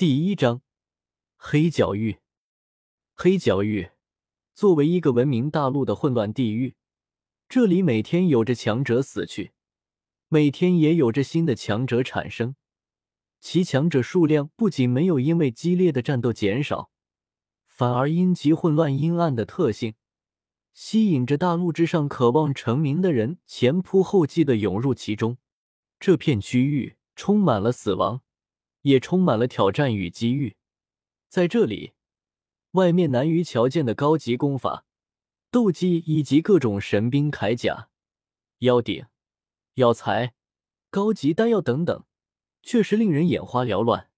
第一章，黑角域。黑角域作为一个文明大陆的混乱地域，这里每天有着强者死去，每天也有着新的强者产生。其强者数量不仅没有因为激烈的战斗减少，反而因其混乱阴暗的特性，吸引着大陆之上渴望成名的人前仆后继的涌入其中。这片区域充满了死亡。也充满了挑战与机遇，在这里，外面难于瞧见的高级功法、斗技以及各种神兵铠甲、妖鼎、药材、高级丹药等等，确实令人眼花缭乱。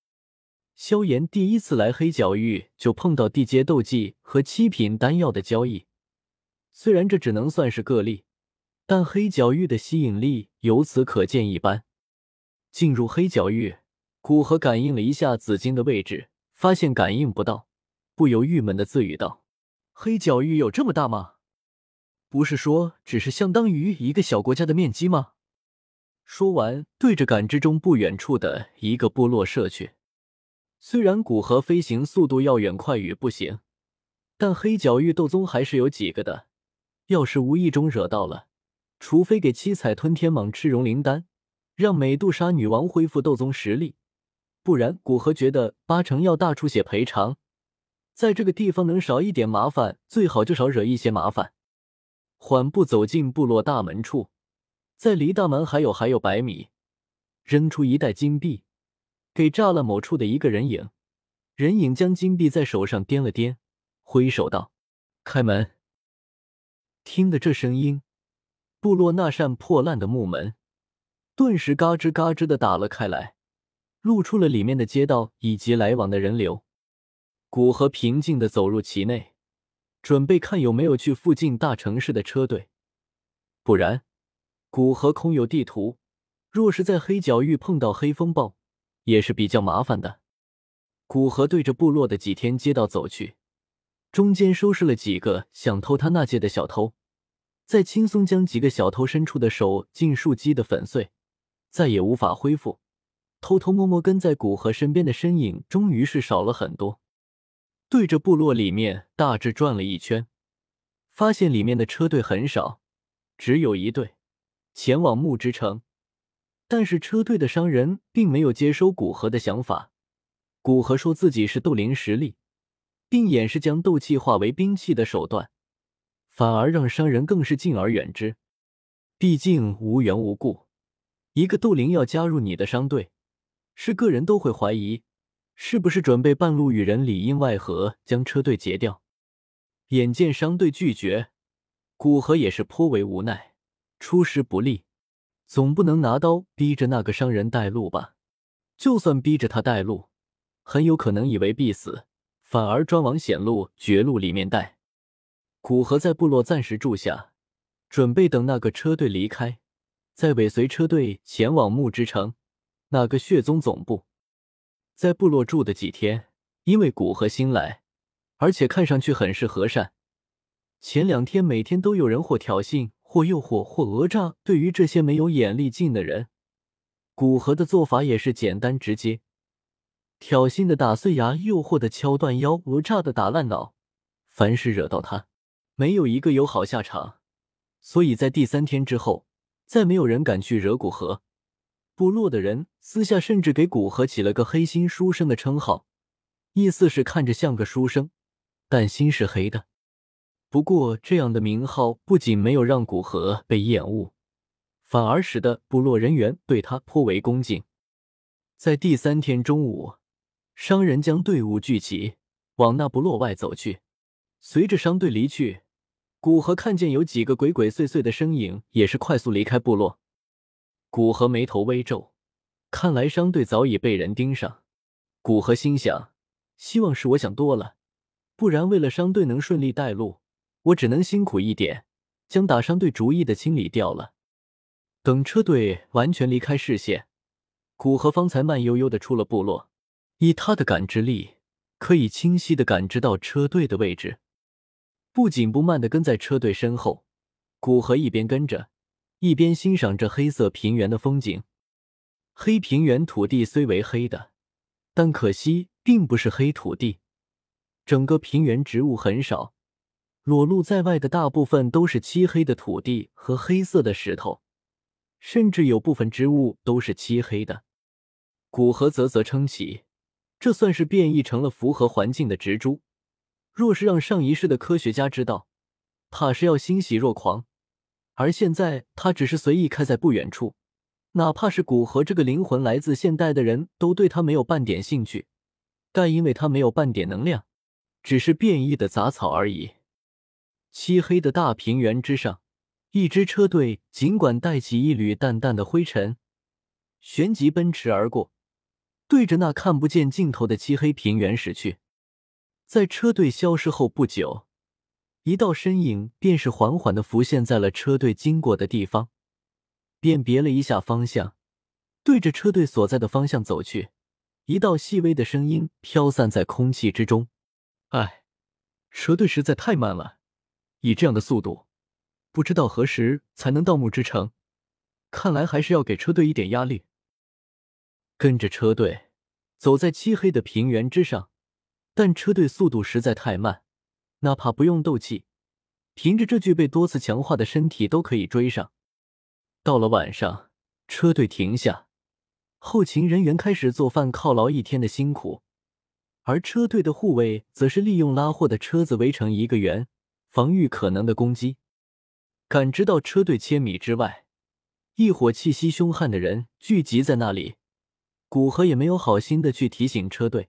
萧炎第一次来黑角域就碰到地阶斗技和七品丹药的交易，虽然这只能算是个例，但黑角域的吸引力由此可见一斑。进入黑角域。古河感应了一下紫金的位置，发现感应不到，不由郁闷的自语道：“黑角域有这么大吗？不是说只是相当于一个小国家的面积吗？”说完，对着感知中不远处的一个部落射去。虽然古河飞行速度要远快与不行，但黑角域斗宗还是有几个的。要是无意中惹到了，除非给七彩吞天蟒吃融灵丹，让美杜莎女王恢复斗宗实力。不然，古河觉得八成要大出血赔偿。在这个地方能少一点麻烦，最好就少惹一些麻烦。缓步走进部落大门处，在离大门还有还有百米，扔出一袋金币，给栅栏某处的一个人影。人影将金币在手上掂了掂，挥手道：“开门。”听的这声音，部落那扇破烂的木门顿时嘎吱嘎吱的打了开来。露出了里面的街道以及来往的人流。古河平静的走入其内，准备看有没有去附近大城市的车队。不然，古河空有地图，若是在黑角域碰到黑风暴，也是比较麻烦的。古河对着部落的几天街道走去，中间收拾了几个想偷他那戒的小偷，再轻松将几个小偷伸出的手尽数击得粉碎，再也无法恢复。偷偷摸摸跟在古河身边的身影，终于是少了很多。对着部落里面大致转了一圈，发现里面的车队很少，只有一队前往木之城。但是车队的商人并没有接收古河的想法。古河说自己是斗灵实力，并演示将斗气化为兵器的手段，反而让商人更是敬而远之。毕竟无缘无故，一个斗灵要加入你的商队。是个人都会怀疑，是不是准备半路与人里应外合，将车队截掉？眼见商队拒绝，古河也是颇为无奈。出师不利，总不能拿刀逼着那个商人带路吧？就算逼着他带路，很有可能以为必死，反而专往险路、绝路里面带。古河在部落暂时住下，准备等那个车队离开，再尾随车队前往木之城。那个血宗总部，在部落住的几天，因为古河新来，而且看上去很是和善。前两天每天都有人或挑衅、或诱惑、或讹诈。对于这些没有眼力劲的人，古河的做法也是简单直接：挑衅的打碎牙，诱惑的敲断腰，讹诈的打烂脑。凡是惹到他，没有一个有好下场。所以在第三天之后，再没有人敢去惹古河。部落的人私下甚至给古河起了个“黑心书生”的称号，意思是看着像个书生，但心是黑的。不过，这样的名号不仅没有让古河被厌恶，反而使得部落人员对他颇为恭敬。在第三天中午，商人将队伍聚齐，往那部落外走去。随着商队离去，古河看见有几个鬼鬼祟祟的身影，也是快速离开部落。古河眉头微皱，看来商队早已被人盯上。古河心想：希望是我想多了，不然为了商队能顺利带路，我只能辛苦一点，将打商队主意的清理掉了。等车队完全离开视线，古河方才慢悠悠的出了部落。以他的感知力，可以清晰的感知到车队的位置，不紧不慢的跟在车队身后。古河一边跟着。一边欣赏着黑色平原的风景，黑平原土地虽为黑的，但可惜并不是黑土地，整个平原植物很少，裸露在外的大部分都是漆黑的土地和黑色的石头，甚至有部分植物都是漆黑的。古河啧啧称奇，这算是变异成了符合环境的植株。若是让上一世的科学家知道，怕是要欣喜若狂。而现在他只是随意开在不远处，哪怕是古河这个灵魂来自现代的人都对他没有半点兴趣，但因为他没有半点能量，只是变异的杂草而已。漆黑的大平原之上，一支车队尽管带起一缕淡淡的灰尘，旋即奔驰而过，对着那看不见尽头的漆黑平原驶去。在车队消失后不久。一道身影便是缓缓的浮现在了车队经过的地方，辨别了一下方向，对着车队所在的方向走去。一道细微的声音飘散在空气之中：“哎，车队实在太慢了，以这样的速度，不知道何时才能到木之城。看来还是要给车队一点压力。”跟着车队走在漆黑的平原之上，但车队速度实在太慢。哪怕不用斗气，凭着这具被多次强化的身体都可以追上。到了晚上，车队停下，后勤人员开始做饭犒劳一天的辛苦，而车队的护卫则是利用拉货的车子围成一个圆，防御可能的攻击。感知到车队千米之外，一伙气息凶悍的人聚集在那里，古河也没有好心的去提醒车队，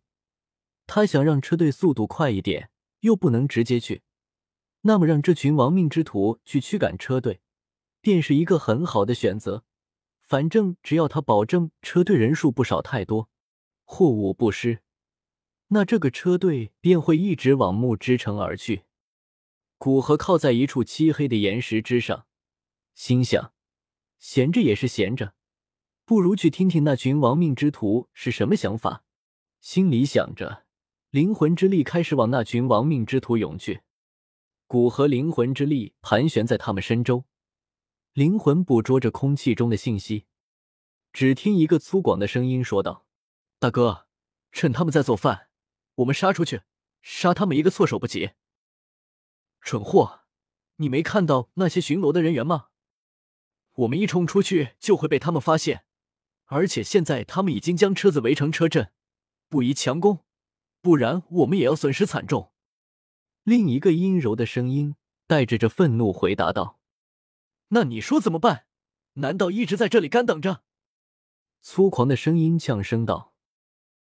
他想让车队速度快一点。又不能直接去，那么让这群亡命之徒去驱赶车队，便是一个很好的选择。反正只要他保证车队人数不少太多，货物不失，那这个车队便会一直往木之城而去。古河靠在一处漆黑的岩石之上，心想：闲着也是闲着，不如去听听那群亡命之徒是什么想法。心里想着。灵魂之力开始往那群亡命之徒涌去，古河灵魂之力盘旋在他们身周，灵魂捕捉着空气中的信息。只听一个粗犷的声音说道：“大哥，趁他们在做饭，我们杀出去，杀他们一个措手不及。”蠢货，你没看到那些巡逻的人员吗？我们一冲出去就会被他们发现，而且现在他们已经将车子围成车阵，不宜强攻。不然我们也要损失惨重。另一个阴柔的声音带着着愤怒回答道：“那你说怎么办？难道一直在这里干等着？”粗狂的声音呛声道。